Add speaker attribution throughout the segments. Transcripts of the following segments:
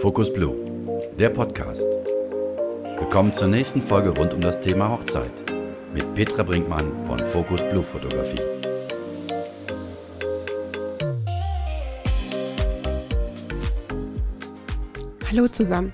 Speaker 1: Focus Blue, der Podcast. Willkommen zur nächsten Folge rund um das Thema Hochzeit mit Petra Brinkmann von Focus Blue Fotografie.
Speaker 2: Hallo zusammen.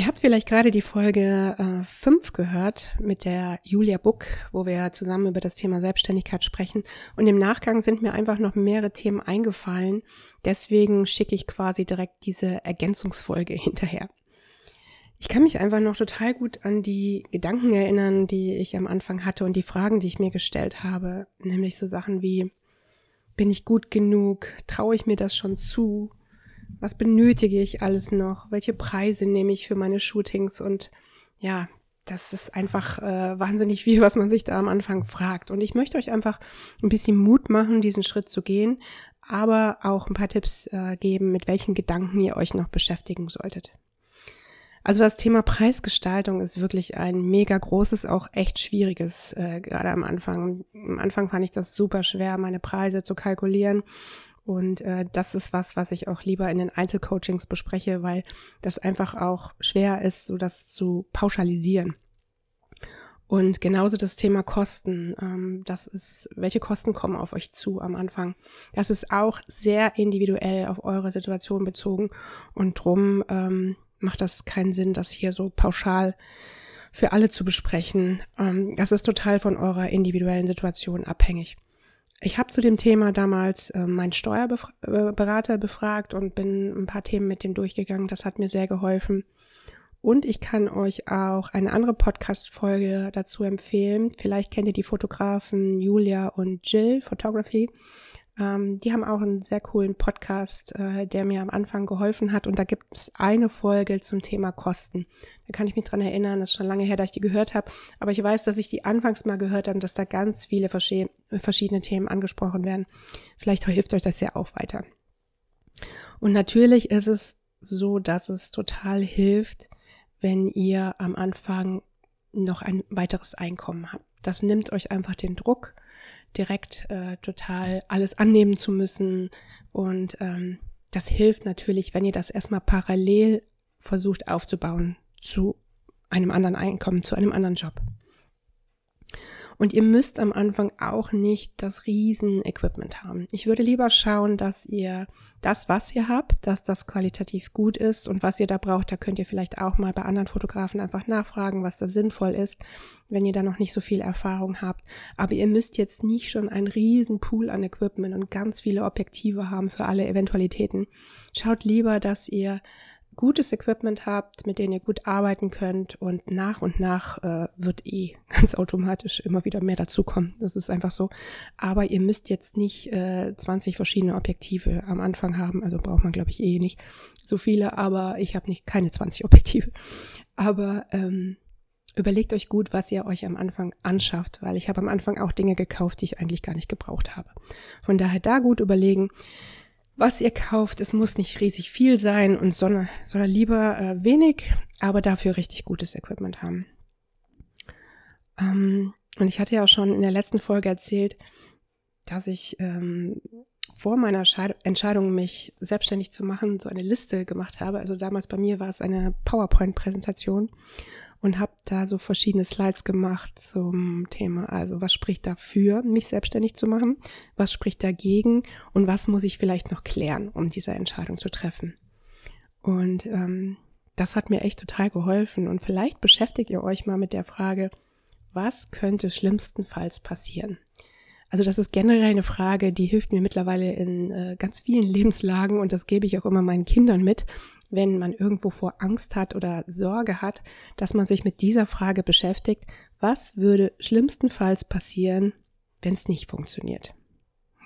Speaker 2: Ihr habt vielleicht gerade die Folge 5 äh, gehört mit der Julia Buck, wo wir zusammen über das Thema Selbstständigkeit sprechen. Und im Nachgang sind mir einfach noch mehrere Themen eingefallen. Deswegen schicke ich quasi direkt diese Ergänzungsfolge hinterher. Ich kann mich einfach noch total gut an die Gedanken erinnern, die ich am Anfang hatte und die Fragen, die ich mir gestellt habe. Nämlich so Sachen wie, bin ich gut genug? Traue ich mir das schon zu? Was benötige ich alles noch, welche Preise nehme ich für meine Shootings und ja, das ist einfach äh, wahnsinnig viel, was man sich da am Anfang fragt. Und ich möchte euch einfach ein bisschen Mut machen, diesen Schritt zu gehen, aber auch ein paar Tipps äh, geben, mit welchen Gedanken ihr euch noch beschäftigen solltet. Also das Thema Preisgestaltung ist wirklich ein mega großes, auch echt schwieriges, äh, gerade am Anfang. Am Anfang fand ich das super schwer, meine Preise zu kalkulieren und äh, das ist was, was ich auch lieber in den Einzelcoachings bespreche, weil das einfach auch schwer ist, so das zu pauschalisieren. Und genauso das Thema Kosten. Ähm, das ist, welche Kosten kommen auf euch zu am Anfang? Das ist auch sehr individuell auf eure Situation bezogen. Und drum ähm, macht das keinen Sinn, das hier so pauschal für alle zu besprechen. Ähm, das ist total von eurer individuellen Situation abhängig. Ich habe zu dem Thema damals äh, meinen Steuerberater befragt und bin ein paar Themen mit dem durchgegangen. Das hat mir sehr geholfen. Und ich kann euch auch eine andere Podcast-Folge dazu empfehlen. Vielleicht kennt ihr die Fotografen Julia und Jill Photography. Ähm, die haben auch einen sehr coolen Podcast, äh, der mir am Anfang geholfen hat. Und da gibt es eine Folge zum Thema Kosten. Da kann ich mich dran erinnern, das ist schon lange her, dass ich die gehört habe. Aber ich weiß, dass ich die anfangs mal gehört habe dass da ganz viele verschiedene Themen angesprochen werden. Vielleicht hilft euch das ja auch weiter. Und natürlich ist es so, dass es total hilft, wenn ihr am Anfang noch ein weiteres Einkommen habt. Das nimmt euch einfach den Druck direkt äh, total alles annehmen zu müssen. Und ähm, das hilft natürlich, wenn ihr das erstmal parallel versucht aufzubauen zu einem anderen Einkommen, zu einem anderen Job. Und ihr müsst am Anfang auch nicht das Riesen-Equipment haben. Ich würde lieber schauen, dass ihr das, was ihr habt, dass das qualitativ gut ist und was ihr da braucht, da könnt ihr vielleicht auch mal bei anderen Fotografen einfach nachfragen, was da sinnvoll ist, wenn ihr da noch nicht so viel Erfahrung habt. Aber ihr müsst jetzt nicht schon einen riesen Pool an Equipment und ganz viele Objektive haben für alle Eventualitäten. Schaut lieber, dass ihr gutes Equipment habt, mit dem ihr gut arbeiten könnt und nach und nach äh, wird eh ganz automatisch immer wieder mehr dazukommen. Das ist einfach so. Aber ihr müsst jetzt nicht äh, 20 verschiedene Objektive am Anfang haben. Also braucht man, glaube ich, eh nicht so viele. Aber ich habe nicht keine 20 Objektive. Aber ähm, überlegt euch gut, was ihr euch am Anfang anschafft, weil ich habe am Anfang auch Dinge gekauft, die ich eigentlich gar nicht gebraucht habe. Von daher da gut überlegen was ihr kauft. Es muss nicht riesig viel sein und sondern, sondern lieber äh, wenig, aber dafür richtig gutes Equipment haben. Ähm, und ich hatte ja auch schon in der letzten Folge erzählt, dass ich ähm, vor meiner Entscheidung, mich selbstständig zu machen, so eine Liste gemacht habe. Also damals bei mir war es eine PowerPoint-Präsentation und habe da so verschiedene Slides gemacht zum Thema, also was spricht dafür, mich selbstständig zu machen, was spricht dagegen und was muss ich vielleicht noch klären, um diese Entscheidung zu treffen. Und ähm, das hat mir echt total geholfen und vielleicht beschäftigt ihr euch mal mit der Frage, was könnte schlimmstenfalls passieren? Also das ist generell eine Frage, die hilft mir mittlerweile in äh, ganz vielen Lebenslagen und das gebe ich auch immer meinen Kindern mit, wenn man irgendwo vor Angst hat oder Sorge hat, dass man sich mit dieser Frage beschäftigt, was würde schlimmstenfalls passieren, wenn es nicht funktioniert?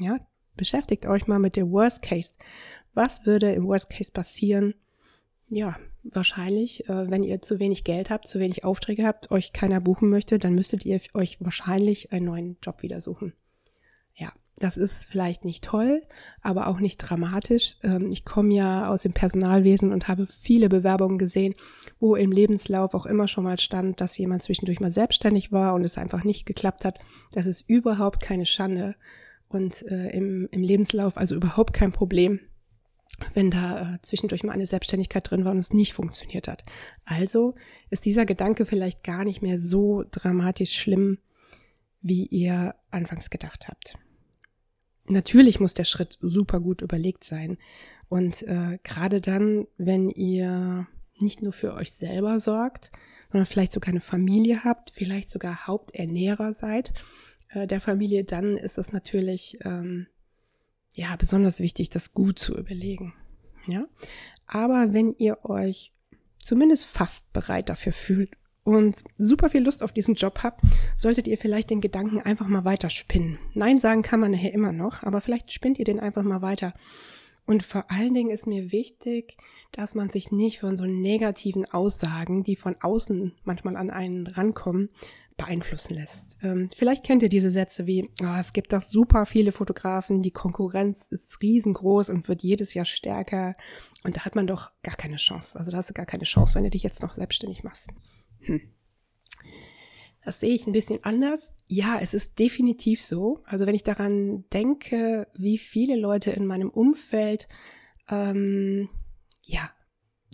Speaker 2: Ja, beschäftigt euch mal mit dem Worst Case. Was würde im Worst Case passieren? Ja, wahrscheinlich, äh, wenn ihr zu wenig Geld habt, zu wenig Aufträge habt, euch keiner buchen möchte, dann müsstet ihr euch wahrscheinlich einen neuen Job wieder suchen. Das ist vielleicht nicht toll, aber auch nicht dramatisch. Ähm, ich komme ja aus dem Personalwesen und habe viele Bewerbungen gesehen, wo im Lebenslauf auch immer schon mal stand, dass jemand zwischendurch mal selbstständig war und es einfach nicht geklappt hat. Das ist überhaupt keine Schande. und äh, im, im Lebenslauf also überhaupt kein Problem, wenn da äh, zwischendurch mal eine Selbstständigkeit drin war und es nicht funktioniert hat. Also ist dieser Gedanke vielleicht gar nicht mehr so dramatisch schlimm, wie ihr anfangs gedacht habt. Natürlich muss der Schritt super gut überlegt sein. Und äh, gerade dann, wenn ihr nicht nur für euch selber sorgt, sondern vielleicht sogar eine Familie habt, vielleicht sogar Haupternährer seid äh, der Familie, dann ist es natürlich ähm, ja besonders wichtig, das gut zu überlegen. Ja, aber wenn ihr euch zumindest fast bereit dafür fühlt und super viel Lust auf diesen Job habt, solltet ihr vielleicht den Gedanken einfach mal weiter spinnen. Nein sagen kann man nachher immer noch, aber vielleicht spinnt ihr den einfach mal weiter. Und vor allen Dingen ist mir wichtig, dass man sich nicht von so negativen Aussagen, die von außen manchmal an einen rankommen, beeinflussen lässt. Ähm, vielleicht kennt ihr diese Sätze wie, oh, es gibt doch super viele Fotografen, die Konkurrenz ist riesengroß und wird jedes Jahr stärker und da hat man doch gar keine Chance. Also da hast du gar keine Chance, wenn du dich jetzt noch selbstständig machst. Hm. Das sehe ich ein bisschen anders. Ja, es ist definitiv so. Also wenn ich daran denke, wie viele Leute in meinem Umfeld ähm, ja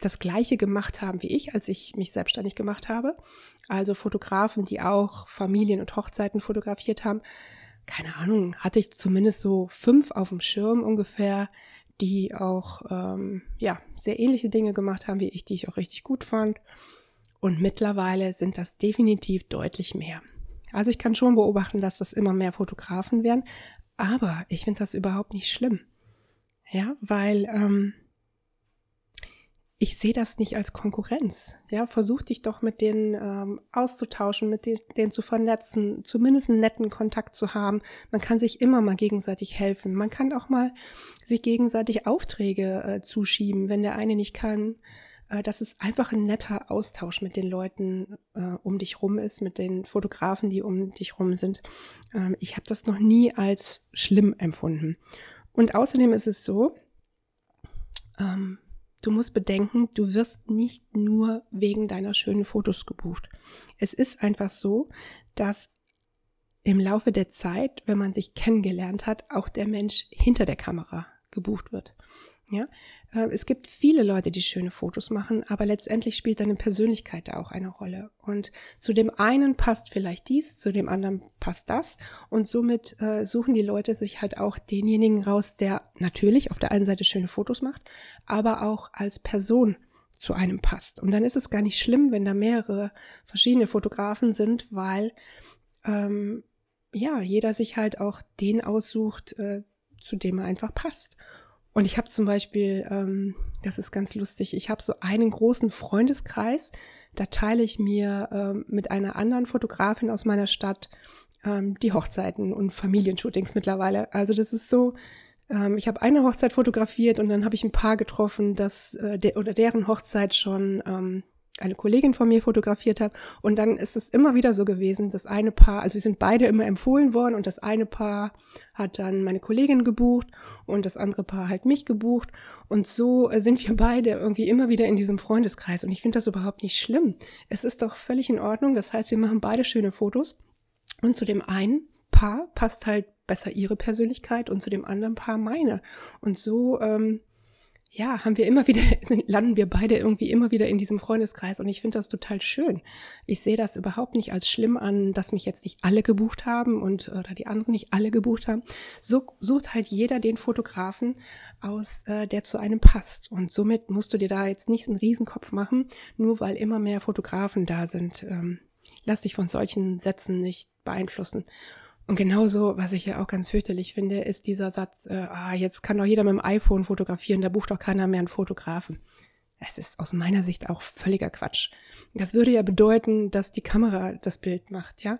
Speaker 2: das Gleiche gemacht haben wie ich, als ich mich selbstständig gemacht habe. Also Fotografen, die auch Familien und Hochzeiten fotografiert haben. Keine Ahnung, hatte ich zumindest so fünf auf dem Schirm ungefähr, die auch ähm, ja sehr ähnliche Dinge gemacht haben wie ich, die ich auch richtig gut fand. Und mittlerweile sind das definitiv deutlich mehr. Also ich kann schon beobachten, dass das immer mehr Fotografen werden, aber ich finde das überhaupt nicht schlimm. Ja, weil ähm, ich sehe das nicht als Konkurrenz. Ja, versuch dich doch mit denen ähm, auszutauschen, mit denen, denen zu vernetzen, zumindest einen netten Kontakt zu haben. Man kann sich immer mal gegenseitig helfen. Man kann auch mal sich gegenseitig Aufträge äh, zuschieben, wenn der eine nicht kann. Äh, dass es einfach ein netter Austausch mit den Leuten äh, um dich rum ist, mit den Fotografen, die um dich rum sind. Ähm, ich habe das noch nie als schlimm empfunden. Und außerdem ist es so, ähm, Du musst bedenken, du wirst nicht nur wegen deiner schönen Fotos gebucht. Es ist einfach so, dass im Laufe der Zeit, wenn man sich kennengelernt hat, auch der Mensch hinter der Kamera gebucht wird. Ja, äh, es gibt viele Leute, die schöne Fotos machen, aber letztendlich spielt deine Persönlichkeit da auch eine Rolle. Und zu dem einen passt vielleicht dies, zu dem anderen passt das. Und somit äh, suchen die Leute sich halt auch denjenigen raus, der natürlich auf der einen Seite schöne Fotos macht, aber auch als Person zu einem passt. Und dann ist es gar nicht schlimm, wenn da mehrere verschiedene Fotografen sind, weil ähm, ja jeder sich halt auch den aussucht, äh, zu dem er einfach passt. Und ich habe zum Beispiel, ähm, das ist ganz lustig, ich habe so einen großen Freundeskreis, da teile ich mir ähm, mit einer anderen Fotografin aus meiner Stadt ähm, die Hochzeiten und Familienshootings mittlerweile. Also das ist so, ähm, ich habe eine Hochzeit fotografiert und dann habe ich ein Paar getroffen, das äh, der, oder deren Hochzeit schon ähm, eine Kollegin von mir fotografiert habe. Und dann ist es immer wieder so gewesen, das eine Paar, also wir sind beide immer empfohlen worden und das eine Paar hat dann meine Kollegin gebucht und das andere Paar halt mich gebucht. Und so äh, sind wir beide irgendwie immer wieder in diesem Freundeskreis. Und ich finde das überhaupt nicht schlimm. Es ist doch völlig in Ordnung. Das heißt, wir machen beide schöne Fotos. Und zu dem einen Paar passt halt besser ihre Persönlichkeit und zu dem anderen Paar meine. Und so ähm, ja, haben wir immer wieder, landen wir beide irgendwie immer wieder in diesem Freundeskreis und ich finde das total schön. Ich sehe das überhaupt nicht als schlimm an, dass mich jetzt nicht alle gebucht haben und oder die anderen nicht alle gebucht haben. So sucht halt jeder den Fotografen aus, äh, der zu einem passt. Und somit musst du dir da jetzt nicht einen Riesenkopf machen, nur weil immer mehr Fotografen da sind. Ähm, lass dich von solchen Sätzen nicht beeinflussen. Und genauso, was ich ja auch ganz fürchterlich finde, ist dieser Satz, äh, ah, jetzt kann doch jeder mit dem iPhone fotografieren, da bucht doch keiner mehr einen Fotografen. Es ist aus meiner Sicht auch völliger Quatsch. Das würde ja bedeuten, dass die Kamera das Bild macht, ja,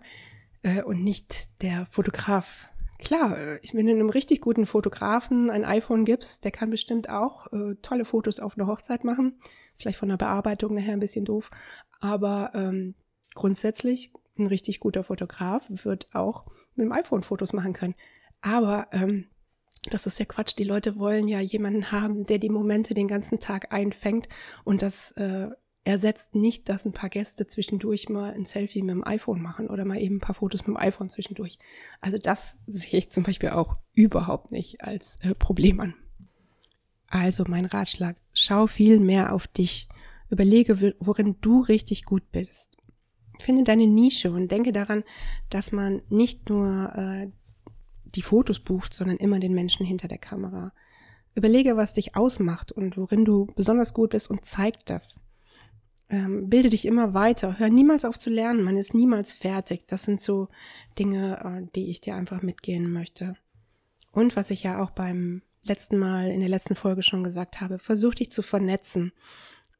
Speaker 2: äh, und nicht der Fotograf. Klar, äh, ich, wenn du einem richtig guten Fotografen ein iPhone gibst, der kann bestimmt auch äh, tolle Fotos auf einer Hochzeit machen. Vielleicht von der Bearbeitung nachher ein bisschen doof. Aber ähm, grundsätzlich ein richtig guter Fotograf wird auch mit dem iPhone Fotos machen können. Aber ähm, das ist ja Quatsch. Die Leute wollen ja jemanden haben, der die Momente den ganzen Tag einfängt und das äh, ersetzt nicht, dass ein paar Gäste zwischendurch mal ein Selfie mit dem iPhone machen oder mal eben ein paar Fotos mit dem iPhone zwischendurch. Also das sehe ich zum Beispiel auch überhaupt nicht als äh, Problem an. Also mein Ratschlag, schau viel mehr auf dich. Überlege, worin du richtig gut bist. Finde deine Nische und denke daran, dass man nicht nur äh, die Fotos bucht, sondern immer den Menschen hinter der Kamera. Überlege, was dich ausmacht und worin du besonders gut bist und zeig das. Ähm, bilde dich immer weiter. Hör niemals auf zu lernen. Man ist niemals fertig. Das sind so Dinge, äh, die ich dir einfach mitgehen möchte. Und was ich ja auch beim letzten Mal in der letzten Folge schon gesagt habe, versuch dich zu vernetzen.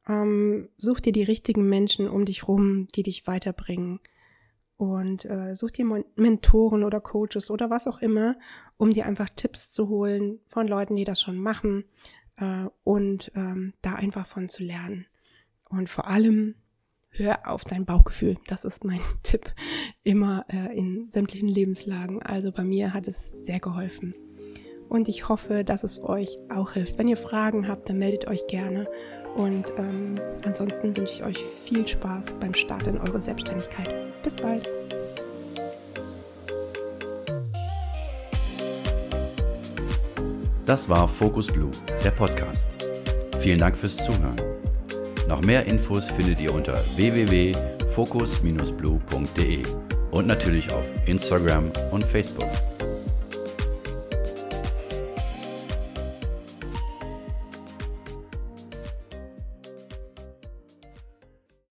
Speaker 2: Ähm, such dir die richtigen Menschen um dich rum, die dich weiterbringen. Und äh, such dir Mentoren oder Coaches oder was auch immer, um dir einfach Tipps zu holen von Leuten, die das schon machen äh, und ähm, da einfach von zu lernen. Und vor allem hör auf dein Bauchgefühl. Das ist mein Tipp immer äh, in sämtlichen Lebenslagen. Also bei mir hat es sehr geholfen. Und ich hoffe, dass es euch auch hilft. Wenn ihr Fragen habt, dann meldet euch gerne. Und ähm, ansonsten wünsche ich euch viel Spaß beim Start in eure Selbstständigkeit. Bis bald.
Speaker 1: Das war Focus Blue, der Podcast. Vielen Dank fürs Zuhören. Noch mehr Infos findet ihr unter www.focus-blue.de und natürlich auf Instagram und Facebook.